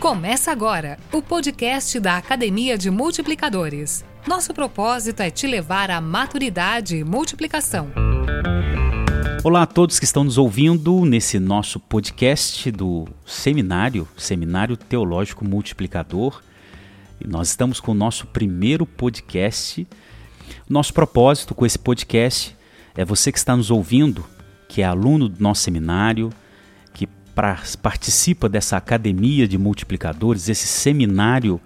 Começa agora o podcast da Academia de Multiplicadores. Nosso propósito é te levar à maturidade e multiplicação. Olá a todos que estão nos ouvindo nesse nosso podcast do seminário, Seminário Teológico Multiplicador. Nós estamos com o nosso primeiro podcast. Nosso propósito com esse podcast é você que está nos ouvindo, que é aluno do nosso seminário, pra, participa dessa academia de multiplicadores, esse seminário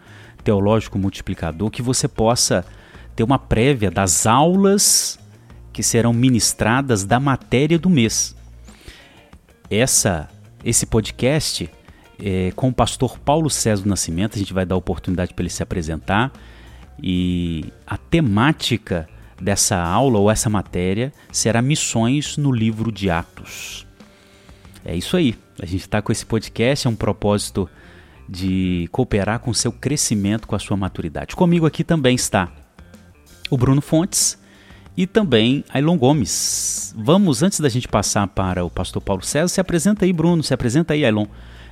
teológico multiplicador, que você possa ter uma prévia das aulas que serão ministradas da matéria do mês. Essa, esse podcast é, com o pastor Paulo César do Nascimento, a gente vai dar oportunidade para ele se apresentar e a temática dessa aula ou essa matéria será missões no livro de Atos. É isso aí. A gente está com esse podcast, é um propósito de cooperar com o seu crescimento, com a sua maturidade. Comigo aqui também está o Bruno Fontes e também a Ilon Gomes. Vamos, antes da gente passar para o pastor Paulo César, se apresenta aí, Bruno, se apresenta aí, Ilon,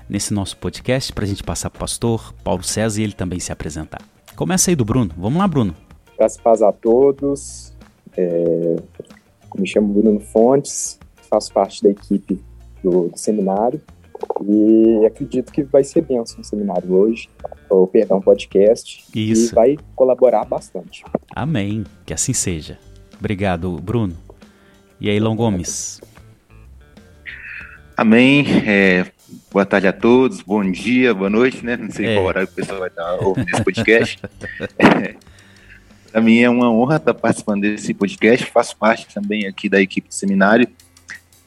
nesse nosso podcast, para a gente passar para o pastor Paulo César e ele também se apresentar. Começa aí do Bruno. Vamos lá, Bruno. Graças paz a todos. É, me chamo Bruno Fontes, faço parte da equipe do, do, seminário e acredito que vai ser bênção o seminário hoje, ou perdão, podcast, Isso. e vai colaborar bastante. Amém, que assim seja. Obrigado, Bruno. E aí, Long Gomes? Amém. É, boa tarde a todos, bom dia, boa noite, né? Não sei é. qual horário o pessoal vai estar ouvindo esse podcast. é, Para mim é uma honra estar participando desse podcast, faço parte também aqui da equipe do seminário.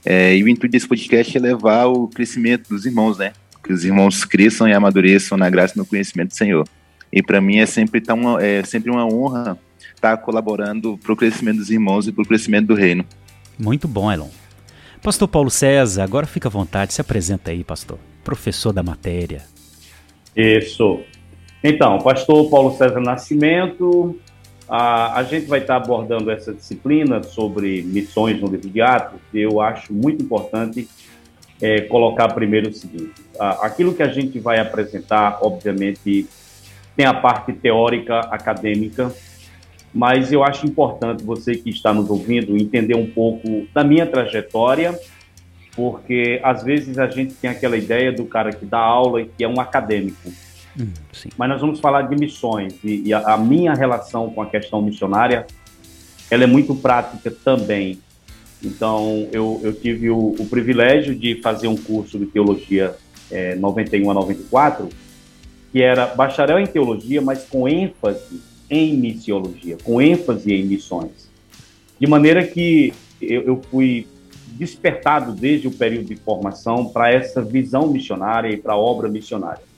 É, e o intuito desse podcast é levar o crescimento dos irmãos, né? Que os irmãos cresçam e amadureçam na graça e no conhecimento do Senhor. E para mim é sempre, tá uma, é sempre uma honra estar colaborando para o crescimento dos irmãos e para o crescimento do reino. Muito bom, Elon. Pastor Paulo César, agora fica à vontade, se apresenta aí, pastor. Professor da matéria. Isso. Então, pastor Paulo César Nascimento, a, a gente vai estar abordando essa disciplina sobre missões no livro de Atos. Eu acho muito importante é, colocar primeiro o seguinte: a, aquilo que a gente vai apresentar, obviamente, tem a parte teórica, acadêmica, mas eu acho importante você que está nos ouvindo entender um pouco da minha trajetória, porque às vezes a gente tem aquela ideia do cara que dá aula e que é um acadêmico. Mas nós vamos falar de missões e, e a, a, minha relação com a questão missionária, ela é muito prática também. Então, eu, eu tive o, o privilégio de fazer um curso de teologia é, 91 a 94, que era bacharel em teologia, mas com ênfase em missiologia, com ênfase em missões. De maneira que eu, eu fui despertado desde o período de formação para essa visão missionária e para a obra missionária.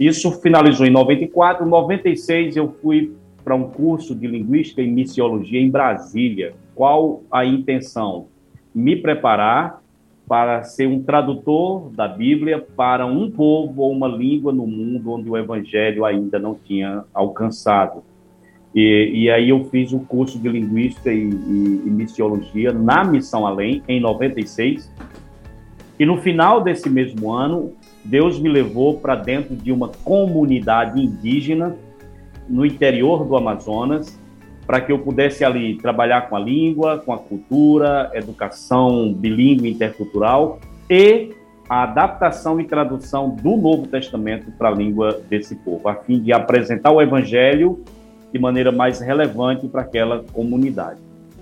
Isso finalizou em 94. Em 96 eu fui para um curso de linguística e missiologia em Brasília. Qual a intenção? Me preparar para ser um tradutor da Bíblia para um povo ou uma língua no mundo onde o evangelho ainda não tinha alcançado. E, e aí eu fiz o curso de linguística e, e, e missiologia na Missão Além, em 96. E no final desse mesmo ano, Deus me levou para dentro de uma comunidade indígena no interior do Amazonas, para que eu pudesse ali trabalhar com a língua, com a cultura, educação bilíngue intercultural e a adaptação e tradução do Novo Testamento para a língua desse povo, a fim de apresentar o Evangelho de maneira mais relevante para aquela comunidade.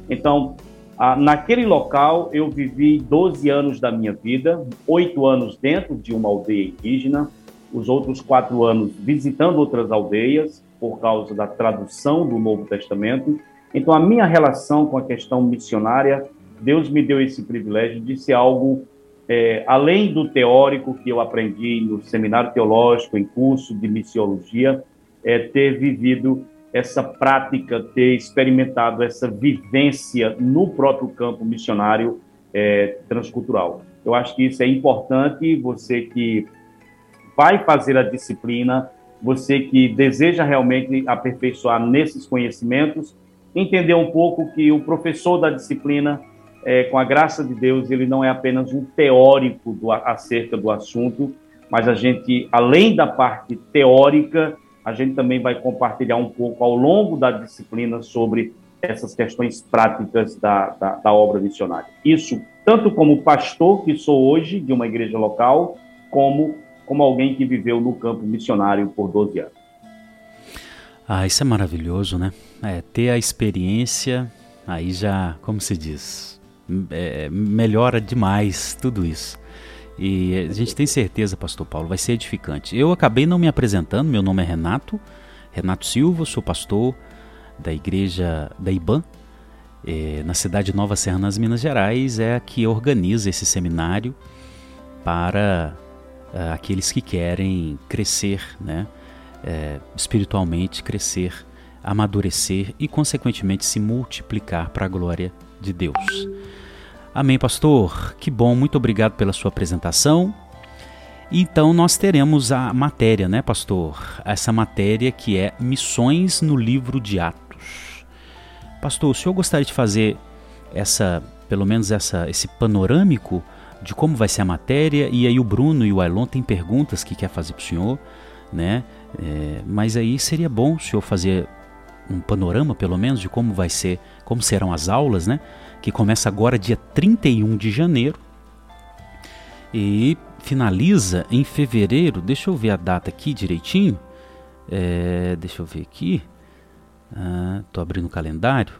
Então, ah, naquele local, eu vivi 12 anos da minha vida, oito anos dentro de uma aldeia indígena, os outros quatro anos visitando outras aldeias, por causa da tradução do Novo Testamento. Então, a minha relação com a questão missionária, Deus me deu esse privilégio de ser algo é, além do teórico que eu aprendi no seminário teológico, em curso de missiologia, é, ter vivido essa prática, ter experimentado essa vivência no próprio campo missionário é, transcultural. Eu acho que isso é importante, você que vai fazer a disciplina, você que deseja realmente aperfeiçoar nesses conhecimentos, entender um pouco que o professor da disciplina, é, com a graça de Deus, ele não é apenas um teórico do, acerca do assunto, mas a gente, além da parte teórica, a gente também vai compartilhar um pouco ao longo da disciplina sobre essas questões práticas da, da, da obra missionária. Isso tanto como pastor que sou hoje de uma igreja local, como como alguém que viveu no campo missionário por 12 anos. Ah, isso é maravilhoso, né? É, ter a experiência, aí já, como se diz, é, melhora demais tudo isso. E a gente tem certeza, Pastor Paulo, vai ser edificante. Eu acabei não me apresentando, meu nome é Renato, Renato Silva, sou pastor da igreja da IBAN, é, na cidade de Nova Serra, nas Minas Gerais, é a que organiza esse seminário para uh, aqueles que querem crescer, né? É, espiritualmente, crescer, amadurecer e, consequentemente, se multiplicar para a glória de Deus. Amém, pastor? Que bom, muito obrigado pela sua apresentação. Então, nós teremos a matéria, né, pastor? Essa matéria que é Missões no Livro de Atos. Pastor, o senhor gostaria de fazer essa, pelo menos essa, esse panorâmico de como vai ser a matéria, e aí o Bruno e o Ailon têm perguntas que quer fazer para o senhor, né? É, mas aí seria bom o senhor fazer um panorama, pelo menos, de como vai ser, como serão as aulas, né? Que começa agora dia 31 de janeiro e finaliza em fevereiro. Deixa eu ver a data aqui direitinho. É, deixa eu ver aqui. Ah, tô abrindo o calendário.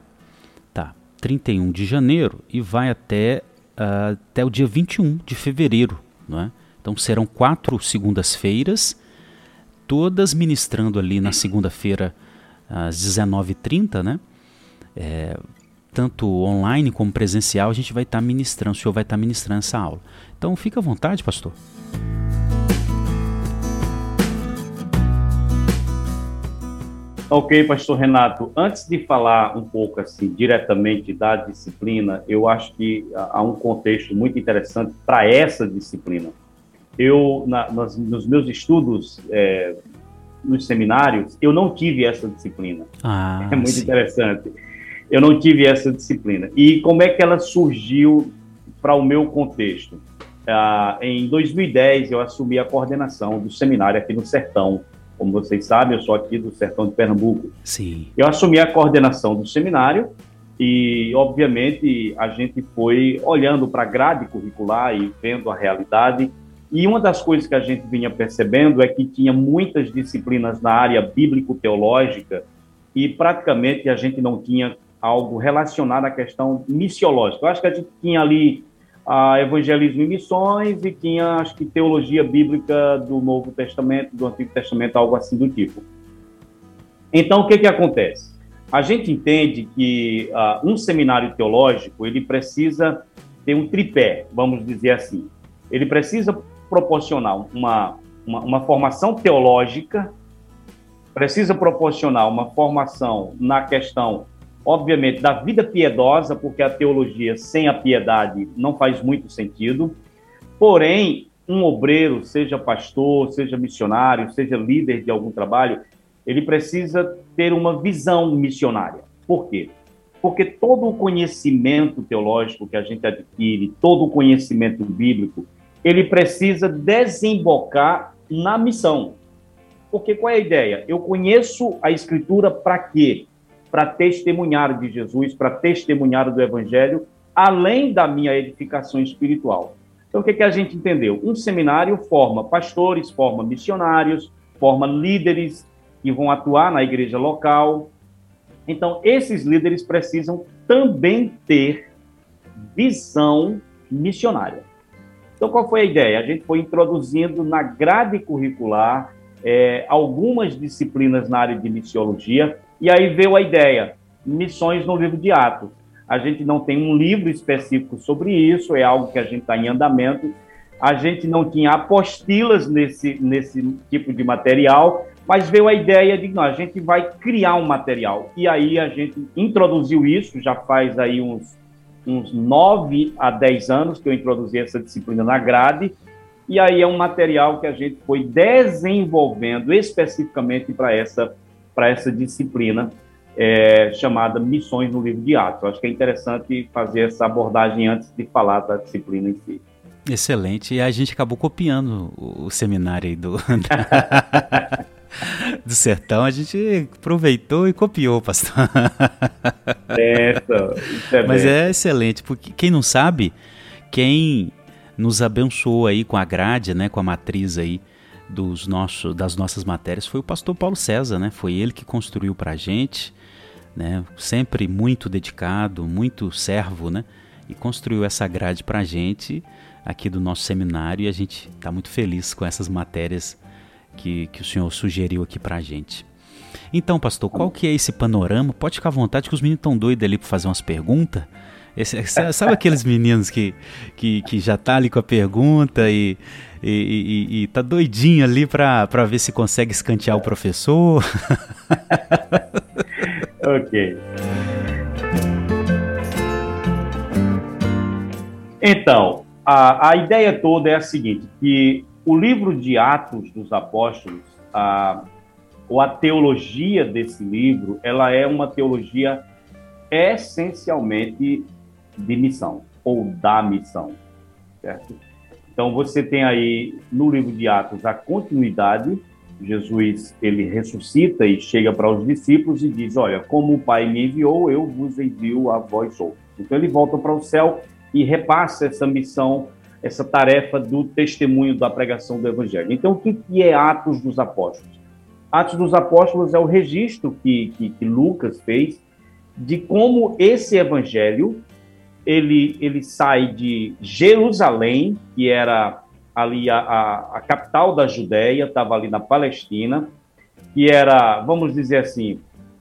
Tá, 31 de janeiro e vai até uh, até o dia 21 de fevereiro. Não é? Então serão quatro segundas-feiras, todas ministrando ali na segunda-feira às 19h30, né? É, tanto online como presencial, a gente vai estar tá ministrando, o senhor vai estar tá ministrando essa aula. Então fica à vontade, pastor. Ok, pastor Renato. Antes de falar um pouco assim diretamente da disciplina, eu acho que há um contexto muito interessante para essa disciplina. Eu, na, nas, nos meus estudos é, nos seminários, eu não tive essa disciplina. Ah, é muito sim. interessante. Eu não tive essa disciplina. E como é que ela surgiu para o meu contexto? Ah, em 2010, eu assumi a coordenação do seminário aqui no Sertão, como vocês sabem, eu sou aqui do sertão de Pernambuco. Sim. Eu assumi a coordenação do seminário e, obviamente, a gente foi olhando para a grade curricular e vendo a realidade. E uma das coisas que a gente vinha percebendo é que tinha muitas disciplinas na área bíblico-teológica e praticamente a gente não tinha algo relacionado à questão missiológica. Eu acho que a gente tinha ali a evangelismo e missões e tinha, acho que, teologia bíblica do Novo Testamento, do Antigo Testamento, algo assim do tipo. Então, o que que acontece? A gente entende que uh, um seminário teológico, ele precisa ter um tripé, vamos dizer assim. Ele precisa proporcionar uma, uma, uma formação teológica, precisa proporcionar uma formação na questão obviamente, da vida piedosa, porque a teologia sem a piedade não faz muito sentido. Porém, um obreiro, seja pastor, seja missionário, seja líder de algum trabalho, ele precisa ter uma visão missionária. Por quê? Porque todo o conhecimento teológico que a gente adquire, todo o conhecimento bíblico, ele precisa desembocar na missão. Porque qual é a ideia? Eu conheço a escritura para quê? Para testemunhar de Jesus, para testemunhar do Evangelho, além da minha edificação espiritual. Então, o que, que a gente entendeu? Um seminário forma pastores, forma missionários, forma líderes que vão atuar na igreja local. Então, esses líderes precisam também ter visão missionária. Então, qual foi a ideia? A gente foi introduzindo na grade curricular é, algumas disciplinas na área de missiologia, e aí veio a ideia, missões no livro de Atos. A gente não tem um livro específico sobre isso, é algo que a gente está em andamento. A gente não tinha apostilas nesse, nesse tipo de material, mas veio a ideia de que a gente vai criar um material. E aí a gente introduziu isso, já faz aí uns, uns 9 a 10 anos que eu introduzi essa disciplina na grade, e aí é um material que a gente foi desenvolvendo especificamente para essa para essa disciplina é, chamada Missões no Livro de Atos. Eu acho que é interessante fazer essa abordagem antes de falar da disciplina em si. Excelente. E a gente acabou copiando o, seminário aí do, do sertão. A gente aproveitou e copiou, pastor. Certo. É Mas é excelente, porque quem não sabe, quem nos abençoou aí com a grade, né, com a matriz aí dos nossos, das nossas matérias foi o pastor Paulo César, né? Foi ele que construiu para a gente, né? Sempre muito dedicado, muito servo, né? E construiu essa grade para a gente aqui do nosso seminário e a gente está muito feliz com essas matérias que, que o senhor sugeriu aqui para a gente. Então, pastor, qual que é esse panorama? Pode ficar à vontade que os meninos estão doidos ali para fazer umas perguntas. Esse, sabe aqueles meninos que, que, que já tá ali com a pergunta e, e, e, e tá doidinho ali para ver se consegue escantear o professor? ok. Então, a, a ideia toda é a seguinte, que o livro de Atos dos Apóstolos, a, ou a teologia desse livro, ela é uma teologia essencialmente de missão, ou da missão, certo? Então você tem aí no livro de Atos a continuidade, Jesus ele ressuscita e chega para os discípulos e diz: Olha, como o Pai me enviou, eu vos envio a vós outros. Então ele volta para o céu e repassa essa missão, essa tarefa do testemunho da pregação do Evangelho. Então o que é Atos dos Apóstolos? Atos dos Apóstolos é o registro que, que, que Lucas fez de como esse Evangelho ele, ele sai de Jerusalém, que era ali a, a, a capital da Judéia, estava ali na Palestina, que era, vamos dizer assim,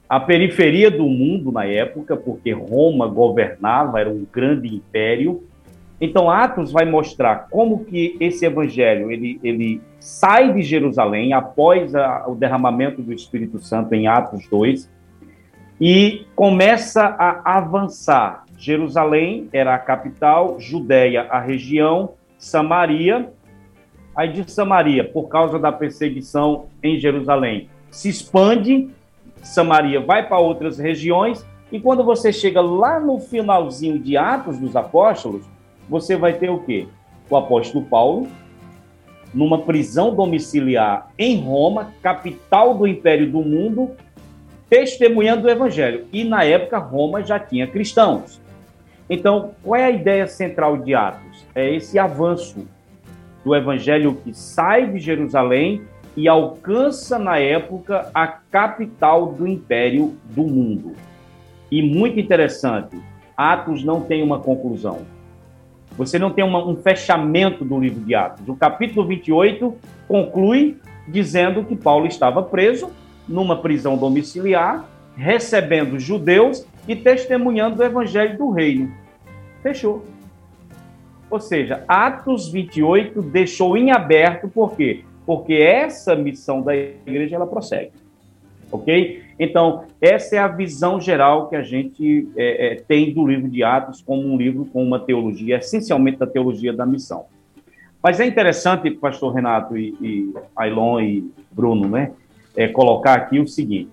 a periferia do mundo na época, porque Roma governava, era um grande império. Então, Atos vai mostrar como que esse evangelho ele, ele sai de Jerusalém após a, o derramamento do Espírito Santo em Atos 2 e começa a avançar Jerusalém era a capital, Judéia a região, Samaria. Aí de Samaria, por causa da perseguição em Jerusalém, se expande, Samaria vai para outras regiões, e quando você chega lá no finalzinho de Atos dos Apóstolos, você vai ter o quê? O apóstolo Paulo, numa prisão domiciliar em Roma, capital do império do mundo, testemunhando o evangelho. E na época Roma já tinha cristãos. Então, qual é a ideia central de Atos? É esse avanço do evangelho que sai de Jerusalém e alcança na época a capital do império do mundo. E muito interessante, Atos não tem uma conclusão. Você não tem uma, um fechamento do livro de Atos. O capítulo 28 conclui dizendo que Paulo estava preso numa prisão domiciliar, recebendo judeus e testemunhando o evangelho do reino. Fechou. Ou seja, Atos 28 deixou em aberto, por quê? Porque essa missão da igreja ela prossegue. Ok? Então, essa é a visão geral que a gente é, é, tem do livro de Atos como um livro com uma teologia, essencialmente da teologia da missão. Mas é interessante, pastor Renato e, e Ailon e Bruno, né, é, colocar aqui o seguinte: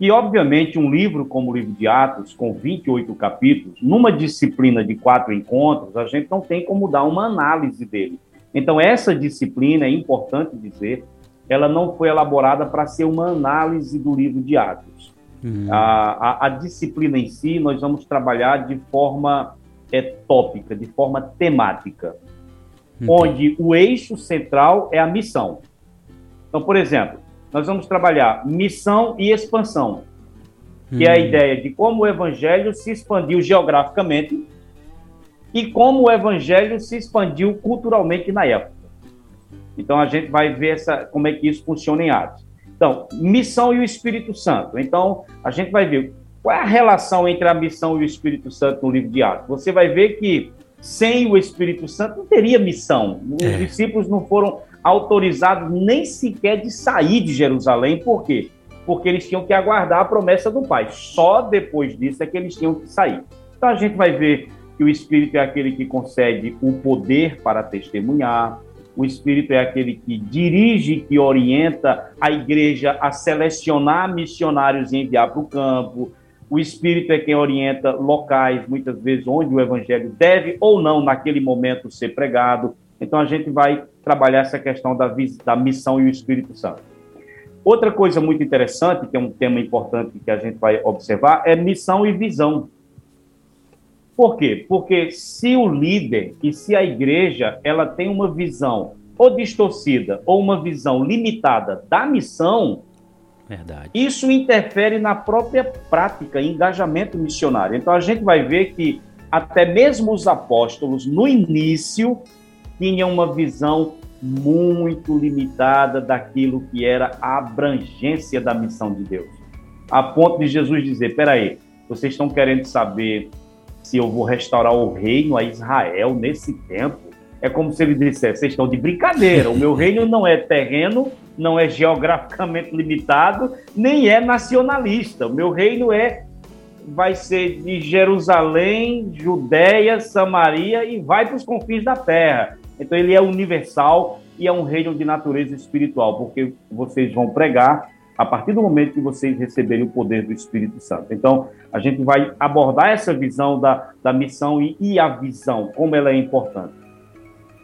e, obviamente, um livro como o livro de Atos, com 28 capítulos, numa disciplina de quatro encontros, a gente não tem como dar uma análise dele. Então, essa disciplina, é importante dizer, ela não foi elaborada para ser uma análise do livro de Atos. Uhum. A, a, a, disciplina em si, nós vamos trabalhar de forma é, tópica, de forma temática, uhum. onde o eixo central é a missão. Então, por exemplo, nós vamos trabalhar missão e expansão, que hum. é a hum. ideia de como o evangelho se expandiu geograficamente e como o evangelho se expandiu culturalmente na época. Então a gente vai ver essa, como é que isso funciona em Atos. Então, missão e o Espírito Santo. Então, a gente vai ver qual é a relação entre a missão e o Espírito Santo no livro de Atos. Você vai ver que sem o Espírito Santo não teria missão. Os é. discípulos não foram autorizados nem sequer de sair de Jerusalém. Por quê? Porque eles tinham que aguardar a promessa do Pai. Só depois disso é que eles tinham que sair. Então a gente vai ver que o Espírito é aquele que concede o poder para testemunhar, o Espírito é aquele que dirige, que orienta a igreja a selecionar missionários e enviar para o campo. o Espírito é quem orienta locais, muitas vezes, onde o Evangelho deve ou não, naquele momento, ser pregado. Então, a gente vai trabalhar essa questão da, da missão e o Espírito Santo. Outra coisa muito interessante, que é um tema importante que a gente vai observar, é missão e visão. Por quê? Porque se o líder e se a igreja ela tem uma visão ou distorcida ou uma visão limitada da missão, Verdade. isso interfere na própria prática, engajamento missionário. Então a gente vai ver que até mesmo os apóstolos, no início, tinham uma visão muito limitada daquilo que era a abrangência da missão de Deus. A ponto de Jesus dizer: peraí, vocês estão querendo saber se eu vou restaurar o reino a Israel nesse tempo? É como se ele dissesse: vocês estão de brincadeira, o meu reino não é terreno, não é geograficamente limitado, nem é nacionalista. O meu reino é vai ser de Jerusalém, Judéia, Samaria e vai para os confins da terra. Então ele é universal e é um reino de natureza espiritual, porque vocês vão pregar a partir do momento que vocês receberem o poder do Espírito Santo. Então, a gente vai abordar essa visão da, da missão e, e a visão, como ela é importante.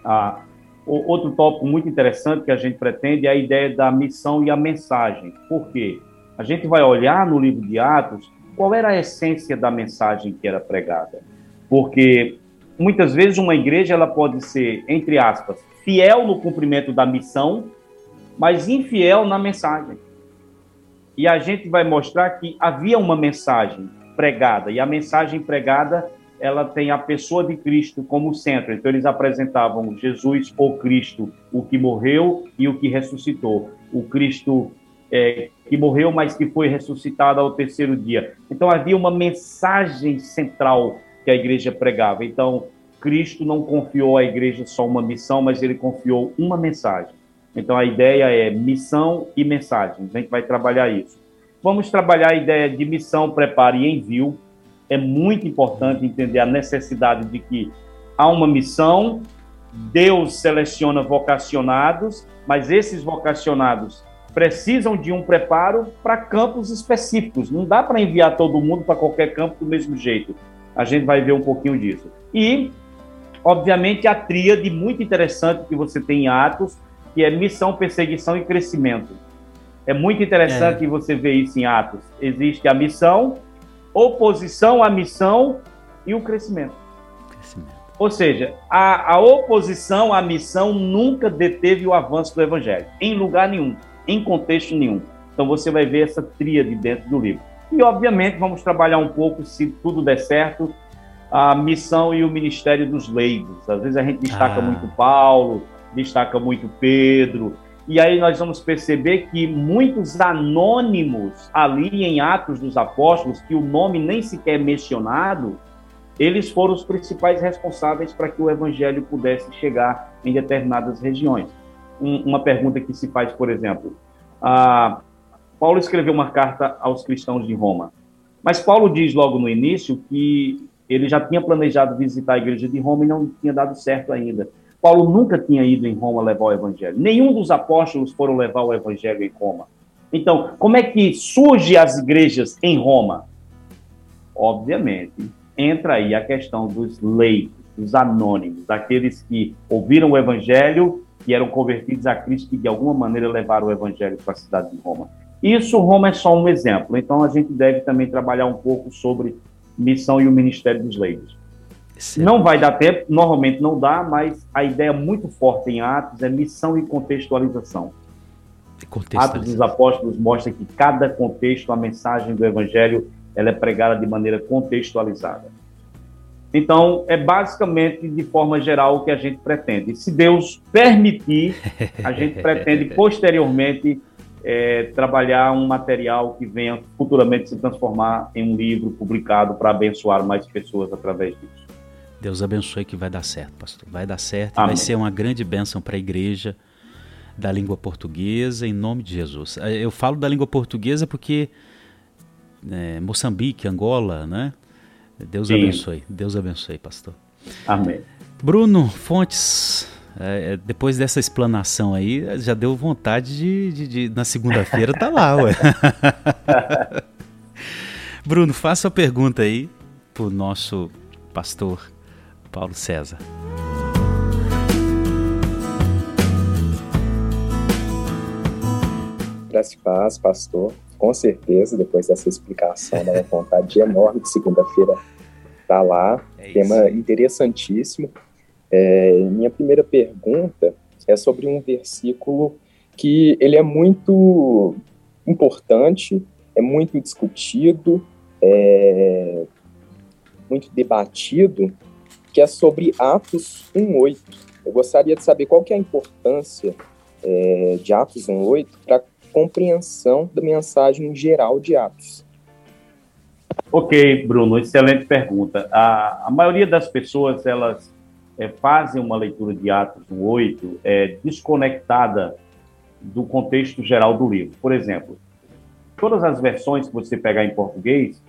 Ah, outro tópico muito interessante que a gente pretende é a ideia da missão e a mensagem. Por quê? A gente vai olhar no livro de Atos qual era a essência da mensagem que era pregada. Porque muitas vezes uma igreja ela pode ser, entre aspas, fiel no cumprimento da missão, mas infiel na mensagem. E a gente vai mostrar que havia uma mensagem pregada, e a mensagem pregada ela tem a pessoa de Cristo como centro. Então eles apresentavam Jesus, o Cristo, o que morreu e o que ressuscitou. O Cristo é, que morreu, mas que foi ressuscitado ao terceiro dia. Então havia uma mensagem central que a igreja pregava. Então, Cristo não confiou à igreja só uma missão, mas ele confiou uma mensagem. Então, a ideia é missão e mensagem. A gente vai trabalhar isso. Vamos trabalhar a ideia de missão, preparo e envio. É muito importante entender a necessidade de que há uma missão, Deus seleciona vocacionados, mas esses vocacionados precisam de um preparo para campos específicos. Não dá para enviar todo mundo para qualquer campo do mesmo jeito a gente vai ver um pouquinho disso. E, obviamente, a tríade muito interessante que você tem em Atos, que é missão, perseguição e crescimento. É muito interessante é. você ver isso em Atos. Existe a missão, oposição à missão e o crescimento. crescimento. Ou seja, a, a oposição à missão nunca deteve o avanço do evangelho, em lugar nenhum, em contexto nenhum. Então você vai ver essa tríade dentro do livro. E, obviamente, vamos trabalhar um pouco, se tudo der certo, a missão e o ministério dos leigos. Às vezes a gente destaca ah. muito Paulo, destaca muito Pedro, e aí nós vamos perceber que muitos anônimos ali em Atos dos Apóstolos, que o nome nem sequer é mencionado, eles foram os principais responsáveis para que o evangelho pudesse chegar em determinadas regiões. Um, uma pergunta que se faz, por exemplo, ah, Paulo escreveu uma carta aos cristãos de Roma. Mas Paulo diz logo no início que ele já tinha planejado visitar a igreja de Roma e não tinha dado certo ainda. Paulo nunca tinha ido em Roma levar o evangelho. Nenhum dos apóstolos foram levar o evangelho em Roma. Então, como é que surge as igrejas em Roma? Obviamente, entra aí a questão dos leigos, dos anônimos, daqueles que ouviram o evangelho e eram convertidos a Cristo e de alguma maneira levaram o evangelho para a cidade de Roma. Isso, Roma é só um exemplo. Então, a gente deve também trabalhar um pouco sobre missão e o ministério dos leigos. Não vai dar tempo, normalmente não dá, mas a ideia muito forte em Atos é missão e contextualização. Atos dos Apóstolos mostra que cada contexto, a mensagem do Evangelho, ela é pregada de maneira contextualizada. Então, é basicamente, de forma geral, o que a gente pretende. Se Deus permitir, a gente pretende posteriormente é, trabalhar um material que venha futuramente se transformar em um livro publicado para abençoar mais pessoas através disso. Deus abençoe que vai dar certo, pastor. Vai dar certo, Amém. vai ser uma grande bênção para a igreja da língua portuguesa, em nome de Jesus. É, eu falo da língua portuguesa porque é, Moçambique, Angola, né? Deus Sim. abençoe, Deus abençoe, pastor. Amém. Bruno Fontes, é, é, depois dessa explanação aí, já deu vontade de, de, de na segunda-feira tá lá, ué. Bruno, faça a pergunta aí para o nosso pastor Paulo César. Graça e paz, pastor. Com certeza, depois dessa explicação, dá uma vontade enorme de segunda-feira estar tá lá. É Tema interessantíssimo. É, minha primeira pergunta é sobre um versículo que ele é muito importante, é muito discutido, é muito debatido, que é sobre Atos 1.8. Eu gostaria de saber qual que é a importância é, de Atos 1.8 para a compreensão da mensagem geral de Atos. Ok, Bruno, excelente pergunta. A, a maioria das pessoas, elas é, fazem uma leitura de Atos 1.8 é, desconectada do contexto geral do livro. Por exemplo, todas as versões que você pegar em português,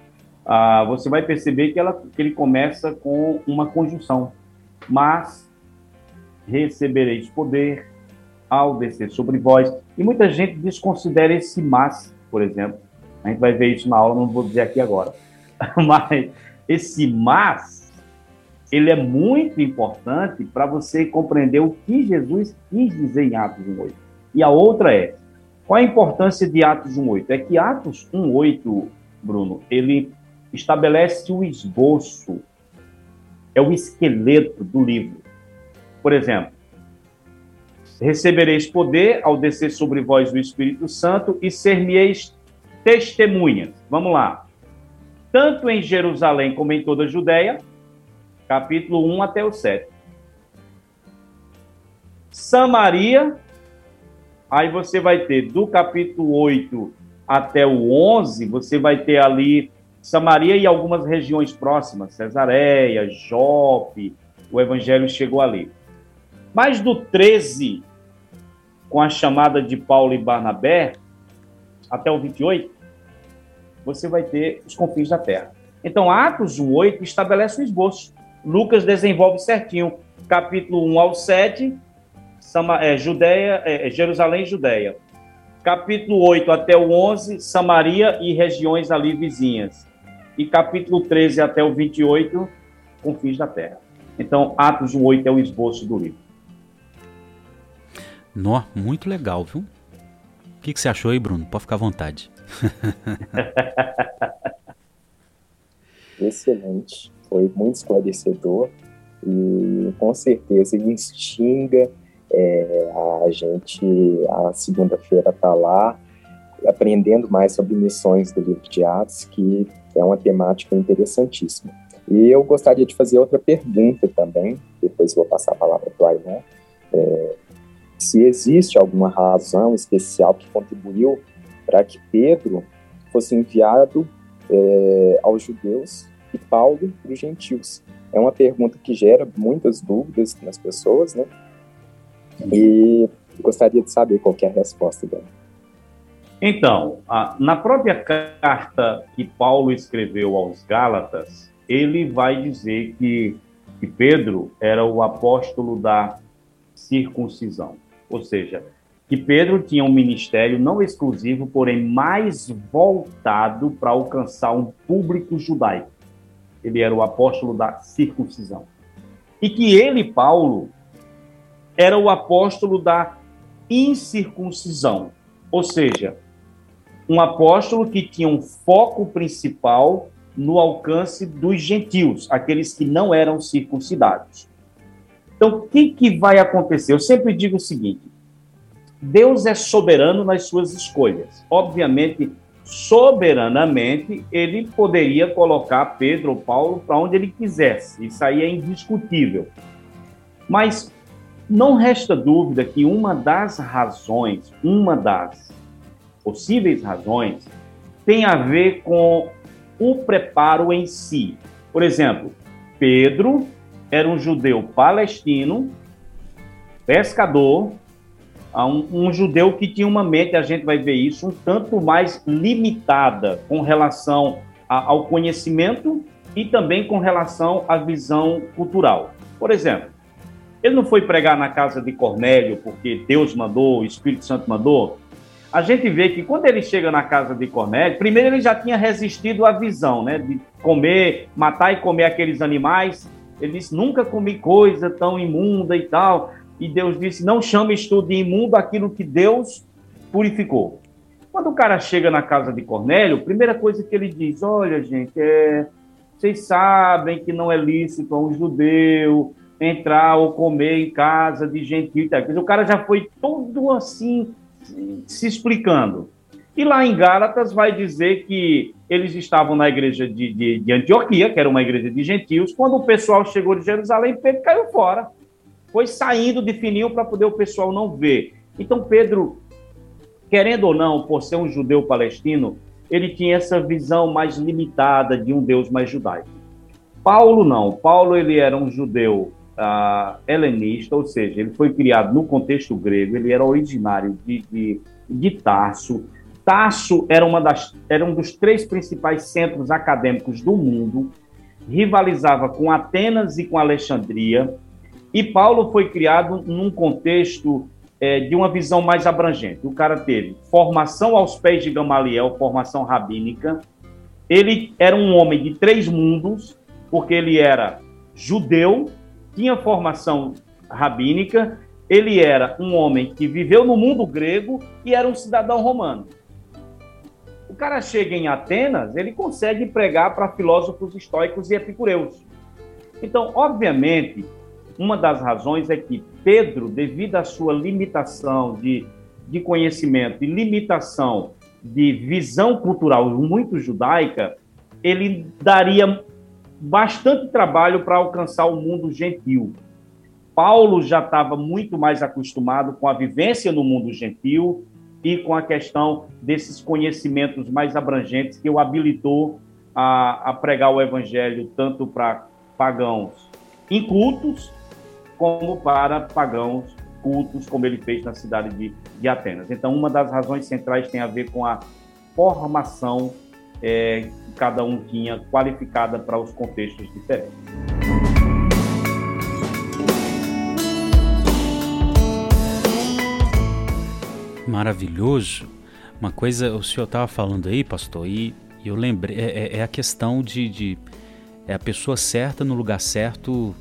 ah, você vai perceber que, ela, que ele começa com uma conjunção. Mas recebereis poder ao descer sobre vós. E muita gente desconsidera esse mas, por exemplo. A gente vai ver isso na aula, não vou dizer aqui agora. Mas esse mas, ele é muito importante para você compreender o que Jesus quis dizer em Atos 1.8. E a outra é, qual a importância de Atos 1.8? É que Atos 1.8, Bruno, ele estabelece o esboço, é o esqueleto do livro. Por exemplo, recebereis poder ao descer sobre vós o Espírito Santo e ser-me-eis testemunhas. Vamos lá. Tanto em Jerusalém como em toda a Judéia, capítulo 1 até o 7. Samaria, aí você vai ter do capítulo 8 até o 11, você vai ter ali Samaria e algumas regiões próximas, Cesareia, Jope, o evangelho chegou ali. Mas do 13, com a chamada de Paulo e Barnabé, até o 28, você vai ter os confins da terra. Então, Atos 1,8 estabelece o esboço. Lucas desenvolve certinho, capítulo 1 ao 7, Sama, é, Judeia, é, Jerusalém e Judeia. Capítulo 8 até o 11, Samaria e regiões ali vizinhas e capítulo 13 até o 28, confins da terra. Então, Atos 1, 8 é o esboço do livro. Nó, muito legal, viu? O que, que você achou aí, Bruno? Pode ficar à vontade. Excelente. Foi muito esclarecedor e com certeza instiga é, a gente a segunda-feira tá lá aprendendo mais sobre missões do livro de Atos, que é uma temática interessantíssima. E eu gostaria de fazer outra pergunta também, depois vou passar a palavra para o Aimon. É, se existe alguma razão especial que contribuiu para que Pedro fosse enviado é, aos judeus e Paulo para os gentios. É uma pergunta que gera muitas dúvidas nas pessoas, né? E gostaria de saber qual é a resposta dela. Então, na própria carta que Paulo escreveu aos Gálatas, ele vai dizer que, que Pedro era o apóstolo da circuncisão. Ou seja, que Pedro tinha um ministério não exclusivo, porém mais voltado para alcançar um público judaico. Ele era o apóstolo da circuncisão. E que ele, Paulo, era o apóstolo da incircuncisão. Ou seja, um apóstolo que tinha um foco principal no alcance dos gentios, aqueles que não eram circuncidados. Então, o que, que vai acontecer? Eu sempre digo o seguinte: Deus é soberano nas suas escolhas. Obviamente, soberanamente, ele poderia colocar Pedro ou Paulo para onde ele quisesse, isso aí é indiscutível. Mas não resta dúvida que uma das razões, uma das possíveis razões tem a ver com o preparo em si. Por exemplo, Pedro era um judeu palestino, pescador, um, um, judeu que tinha uma mente, a gente vai ver isso, um tanto mais limitada com relação a, ao conhecimento e também com relação à visão cultural. Por exemplo, ele não foi pregar na casa de Cornélio porque Deus mandou, o Espírito Santo mandou, a gente vê que quando ele chega na casa de Cornélio, primeiro ele já tinha resistido à visão, né, de comer, matar e comer aqueles animais. Ele disse: Nunca comi coisa tão imunda e tal. E Deus disse: Não chames tu de imundo aquilo que Deus purificou. Quando o cara chega na casa de Cornélio, primeira coisa que ele diz: Olha, gente, é, vocês sabem que não é lícito a um judeu entrar ou comer em casa de gentil. O cara já foi todo assim se explicando. E lá em Gálatas vai dizer que eles estavam na igreja de, de, de, Antioquia, que era uma igreja de gentios. Quando o pessoal chegou de Jerusalém, Pedro caiu fora. Foi saindo de fininho para poder o pessoal não ver. Então, Pedro, querendo ou não, por ser um judeu palestino, ele tinha essa visão mais limitada de um Deus mais judaico. Paulo não. Paulo ele era um judeu uh, helenista, ou seja, ele foi criado no contexto grego, ele era originário de, de, de Tarso. Tarso era, uma das, era um dos três principais centros acadêmicos do mundo, rivalizava com Atenas e com Alexandria, e Paulo foi criado num contexto é, de uma visão mais abrangente. O cara teve formação aos pés de Gamaliel, formação rabínica. Ele era um homem de três mundos, porque ele era judeu, tinha formação rabínica, ele era um homem que viveu no mundo grego e era um cidadão romano. O cara chega em Atenas, ele consegue pregar para filósofos estoicos e epicureus. Então, obviamente, uma das razões é que Pedro, devido à sua limitação de, de conhecimento e limitação de visão cultural muito judaica, ele daria bastante trabalho para alcançar o mundo gentil. Paulo já estava muito mais acostumado com a vivência no mundo gentil e com a questão desses conhecimentos mais abrangentes que o habilitou a, a pregar o evangelho tanto para pagãos incultos como para pagãos cultos, como ele fez na cidade de, de Atenas. Então, uma das razões centrais tem a ver com a formação é, que cada um tinha qualificada para os contextos diferentes. Maravilhoso. Uma coisa, o senhor estava falando aí, pastor, e eu lembrei, é, é, é a questão de, de, é a pessoa certa no lugar certo.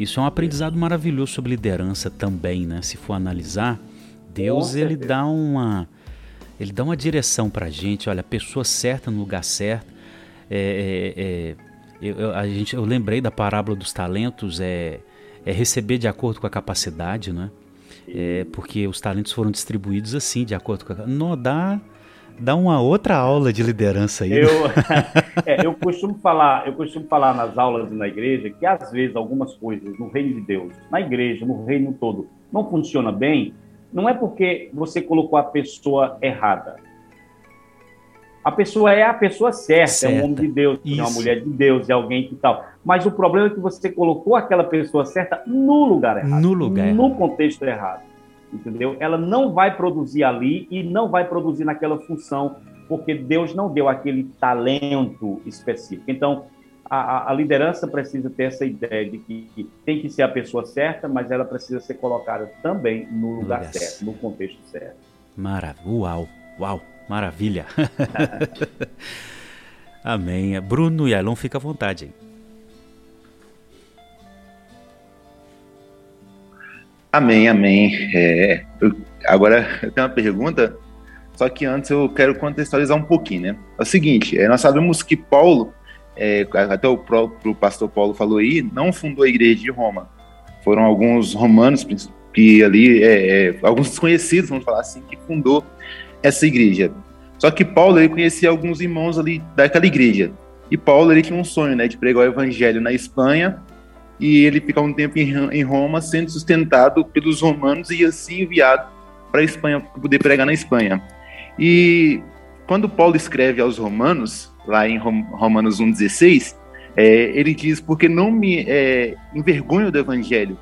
Isso é um aprendizado maravilhoso sobre liderança também, né? Se for analisar, Deus ele dá uma ele dá uma direção para a gente, olha, a pessoa certa no lugar certo. É, é, é, eu, a gente, eu lembrei da parábola dos talentos, é, é receber de acordo com a capacidade, né? É, porque os talentos foram distribuídos assim, de acordo com a... Não, dá, dá uma outra aula de liderança aí. Né? Eu, é, eu, costumo falar, eu costumo falar nas aulas e na igreja que às vezes algumas coisas no reino de Deus, na igreja, no reino todo, não funciona bem, não é porque você colocou a pessoa errada. A pessoa é a pessoa certa, certa. é um homem de Deus, Isso. é uma mulher de Deus, é alguém que tal. Mas o problema é que você colocou aquela pessoa certa no lugar errado. No lugar No contexto errado. Entendeu? Ela não vai produzir ali e não vai produzir naquela função, porque Deus não deu aquele talento específico. Então, a, a, liderança precisa ter essa ideia de que, que, tem que ser a pessoa certa, mas ela precisa ser colocada também no lugar certo, no contexto certo. Maravilha. Uau, uau, maravilha. Amém. Bruno e Alon, fica à vontade aí. Amém, amém. É, eu, agora eu tenho uma pergunta, só que antes eu quero contextualizar um pouquinho, né? É o seguinte, é, nós sabemos que Paulo é, até o próprio pastor Paulo falou aí, não fundou a igreja de Roma. Foram alguns romanos que ali, é, é, alguns desconhecidos, vamos falar assim, que fundou essa igreja. Só que Paulo ele conhecia alguns irmãos ali daquela igreja. E Paulo ele tinha um sonho, né, de pregar o evangelho na Espanha e ele ficar um tempo em Roma sendo sustentado pelos romanos e assim enviado para a Espanha para poder pregar na Espanha. E quando Paulo escreve aos romanos, lá em Romanos 1,16, é, ele diz: Porque não me é, envergonho do evangelho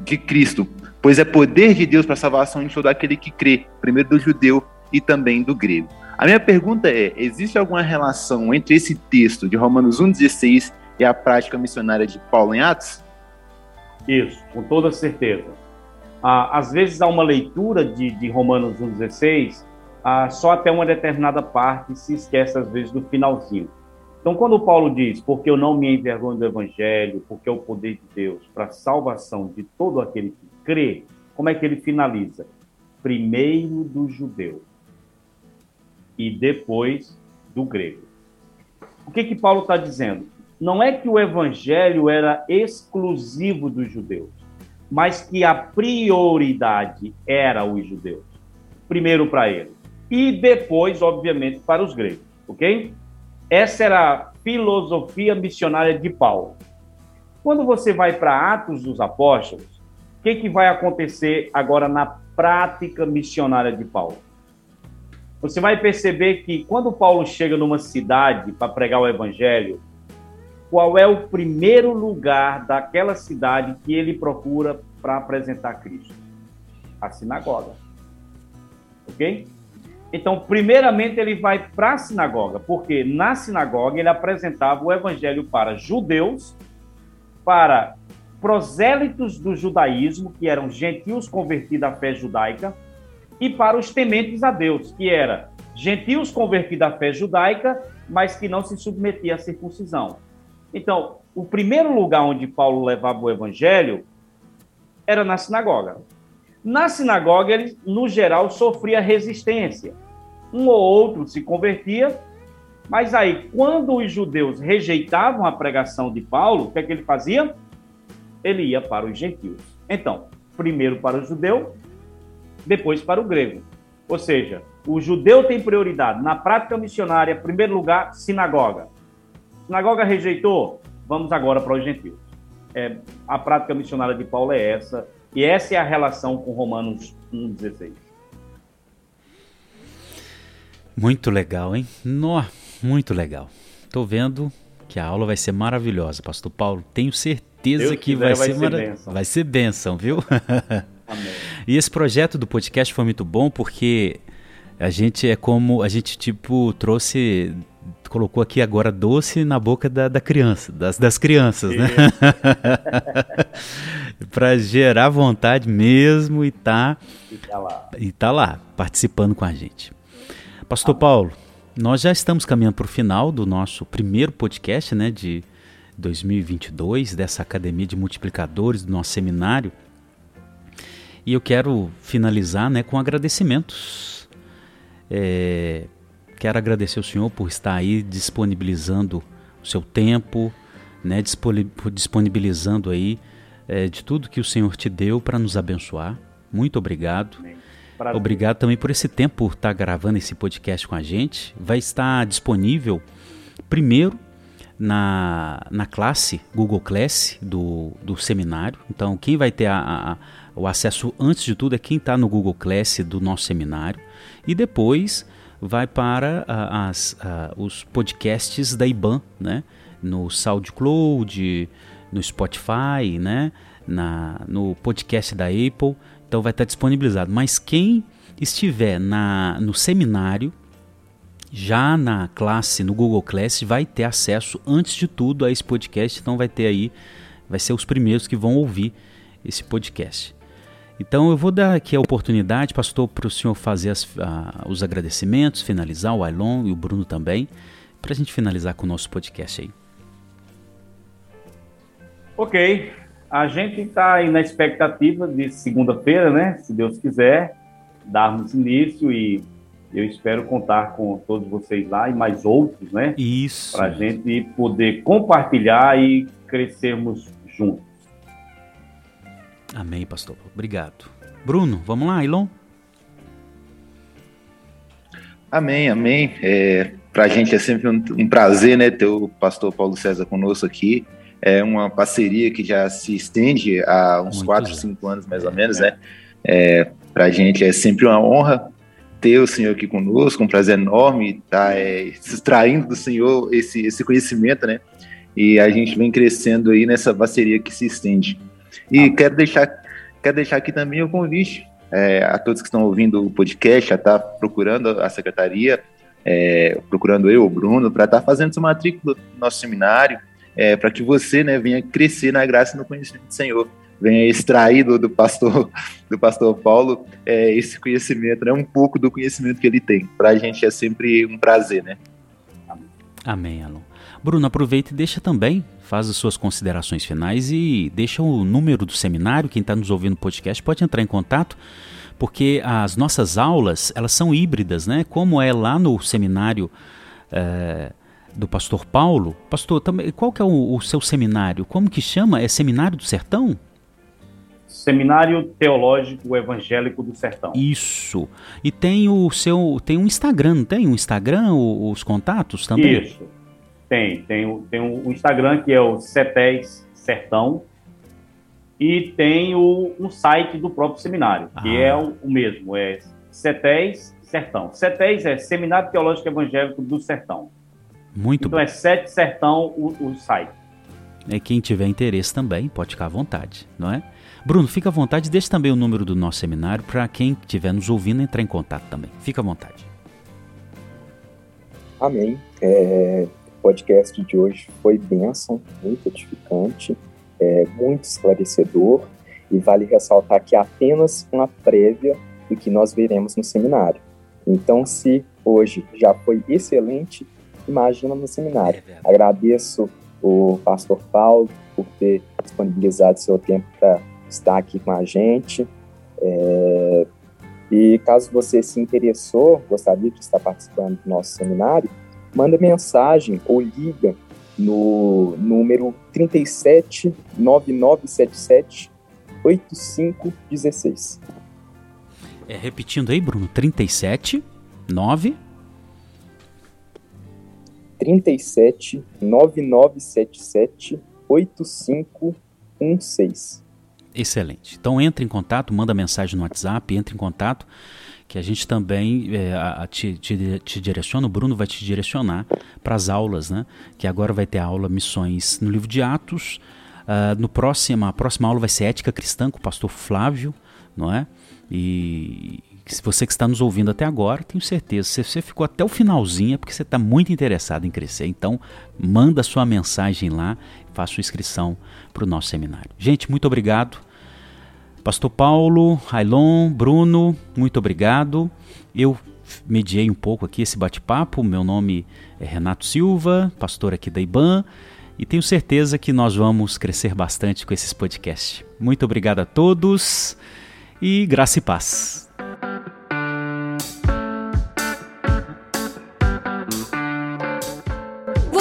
de Cristo, pois é poder de Deus para a salvação de todo aquele que crê, primeiro do judeu e também do grego. A minha pergunta é: existe alguma relação entre esse texto de Romanos 1,16 e a prática missionária de Paulo em Atos? Isso, com toda certeza. Ah, às vezes há uma leitura de, de Romanos 1,16 ah, só até uma determinada parte se esquece, às vezes, do finalzinho. Então, quando Paulo diz, porque eu não me envergonho do Evangelho, porque é o poder de Deus para a salvação de todo aquele que crê, como é que ele finaliza? Primeiro do judeu e depois do grego. O que que Paulo está dizendo? Não é que o Evangelho era exclusivo dos judeus, mas que a prioridade era os judeus. Primeiro para eles e depois, obviamente, para os gregos, ok? Essa era a filosofia missionária de Paulo. Quando você vai para Atos dos Apóstolos, o que, que vai acontecer agora na prática missionária de Paulo? Você vai perceber que quando Paulo chega numa cidade para pregar o evangelho, qual é o primeiro lugar daquela cidade que ele procura para apresentar Cristo? A sinagoga. Ok? Então, primeiramente, ele vai para a sinagoga, porque na sinagoga ele apresentava o evangelho para judeus, para prosélitos do judaísmo, que eram gentios convertidos à fé judaica, e para os tementes a Deus, que era gentios convertidos à fé judaica, mas que não se submetia à circuncisão. Então, o primeiro lugar onde Paulo levava o evangelho era na sinagoga. Na sinagoga, ele, no geral, sofria resistência. Um ou outro se convertia, mas aí, quando os judeus rejeitavam a pregação de Paulo, o que é que ele fazia? Ele ia para os gentios. Então, primeiro para o judeu, depois para o grego. Ou seja, o judeu tem prioridade. Na prática missionária, primeiro lugar, sinagoga. Sinagoga rejeitou, vamos agora para os gentios. É, a prática missionária de Paulo é essa, e essa é a relação com Romanos 1,16. Muito legal, hein? Nó, muito legal. Tô vendo que a aula vai ser maravilhosa, Pastor Paulo. Tenho certeza Deus que vai, vai, ser, ser bênção. vai ser bênção, viu? Amém. e esse projeto do podcast foi muito bom porque a gente é como a gente tipo trouxe colocou aqui agora doce na boca da, da criança, das, das crianças, né? para gerar vontade mesmo e tá, e tá lá. E tá lá, participando com a gente. Pastor Amém. Paulo, nós já estamos caminhando para o final do nosso primeiro podcast, né, de 2022, dessa Academia de Multiplicadores, do nosso seminário. E eu quero finalizar, né, com agradecimentos. É, Quero agradecer ao Senhor por estar aí disponibilizando o seu tempo, né, disponibilizando aí é, de tudo que o Senhor te deu para nos abençoar. Muito obrigado. Obrigado também por esse tempo, por estar gravando esse podcast com a gente. Vai estar disponível primeiro na, na classe Google Class do, do seminário. Então, quem vai ter a, a, o acesso antes de tudo é quem está no Google Class do nosso seminário. E depois vai para uh, as, uh, os podcasts da IBAN, né? No SoundCloud, no Spotify, né? Na, no podcast da Apple. Então vai estar disponibilizado. Mas quem estiver na, no seminário, já na classe, no Google Class, vai ter acesso, antes de tudo, a esse podcast. Então vai ter aí, vai ser os primeiros que vão ouvir esse podcast. Então eu vou dar aqui a oportunidade, pastor, para o senhor fazer as, os agradecimentos, finalizar, o Ailon e o Bruno também, para a gente finalizar com o nosso podcast aí. Ok, a gente está aí na expectativa de segunda-feira, né? Se Deus quiser, darmos início e eu espero contar com todos vocês lá e mais outros, né? Isso. Para a gente poder compartilhar e crescermos juntos. Amém, pastor. Obrigado. Bruno, vamos lá, Ilon? Amém, amém. É, Para a gente é sempre um, um, prazer né, ter o pastor Paulo César conosco aqui. É uma parceria que já se estende há uns Muito 4, 5 anos mais ou menos, né? É, Para a gente é sempre uma honra ter o Senhor aqui conosco, um prazer enorme estar tá, é, extraindo do Senhor esse, esse conhecimento, né? E a gente vem crescendo aí nessa parceria que se estende. E ah. quero, deixar, quero deixar aqui também o convite é, a todos que estão ouvindo o podcast, a estar tá procurando a secretaria, é, procurando eu, o Bruno, para estar tá fazendo sua matrícula no nosso seminário, é, para que você né, venha crescer na graça e no conhecimento do Senhor. venha extrair do, do pastor do pastor Paulo é, esse conhecimento, né? Um pouco do conhecimento que ele tem. Para a gente é sempre um prazer, né? Amém, Alon. Bruno, aproveita e deixa também, faz as suas considerações finais e deixa o número do seminário. Quem está nos ouvindo no podcast pode entrar em contato, porque as nossas aulas elas são híbridas, né? Como é lá no seminário é, do Pastor Paulo. Pastor, também, qual que é o, o seu seminário? Como que chama? É Seminário do Sertão? Seminário Teológico Evangélico do Sertão. Isso. E tem o seu, tem um Instagram, não tem um Instagram, os contatos também? Isso. Tem, tem, tem o Instagram que é o CETES Sertão e tem o, um site do próprio seminário, que ah. é o, o, mesmo, é CETES Sertão. CETES é Seminário Teológico Evangélico do Sertão. Muito então bom. é Sete Sertão o, o site. É, quem tiver interesse também pode ficar à vontade, não é? Bruno, fica à vontade, deixe também o número do nosso seminário para quem estiver nos ouvindo entrar em contato também. Fica à vontade. Amém. É, podcast de hoje foi bênção, muito edificante, é, muito esclarecedor e vale ressaltar que é apenas uma prévia do que nós veremos no seminário. Então, se hoje já foi excelente, imagina no seminário. É Agradeço o pastor Paulo por ter disponibilizado seu tempo para estar aqui com a gente. É, e caso você se interessou, gostaria de estar participando do nosso seminário, manda mensagem ou liga no número 37 9977 8516. É, repetindo aí, Bruno, 37 9 37 9977 8516. Excelente. Então entre em contato, manda mensagem no WhatsApp, entre em contato, que a gente também é, a, a, te, te, te, direciona, o Bruno vai te direcionar para as aulas, né? Que agora vai ter a aula Missões no livro de Atos. Uh, no próximo, a próxima aula vai ser Ética Cristã com o pastor Flávio, não é? E se você que está nos ouvindo até agora, tenho certeza, se você ficou até o finalzinho é porque você está muito interessado em crescer. Então, manda sua mensagem lá, faça sua inscrição para o nosso seminário. Gente, muito obrigado. Pastor Paulo, Railon, Bruno, muito obrigado. Eu mediei um pouco aqui esse bate-papo. Meu nome é Renato Silva, pastor aqui da IBAN, e tenho certeza que nós vamos crescer bastante com esses podcasts. Muito obrigado a todos e graça e paz.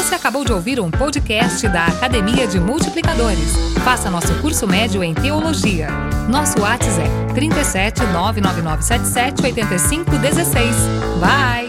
Você acabou de ouvir um podcast da Academia de Multiplicadores. Faça nosso curso médio em Teologia. Nosso WhatsApp é 37 99977 8516. Bye!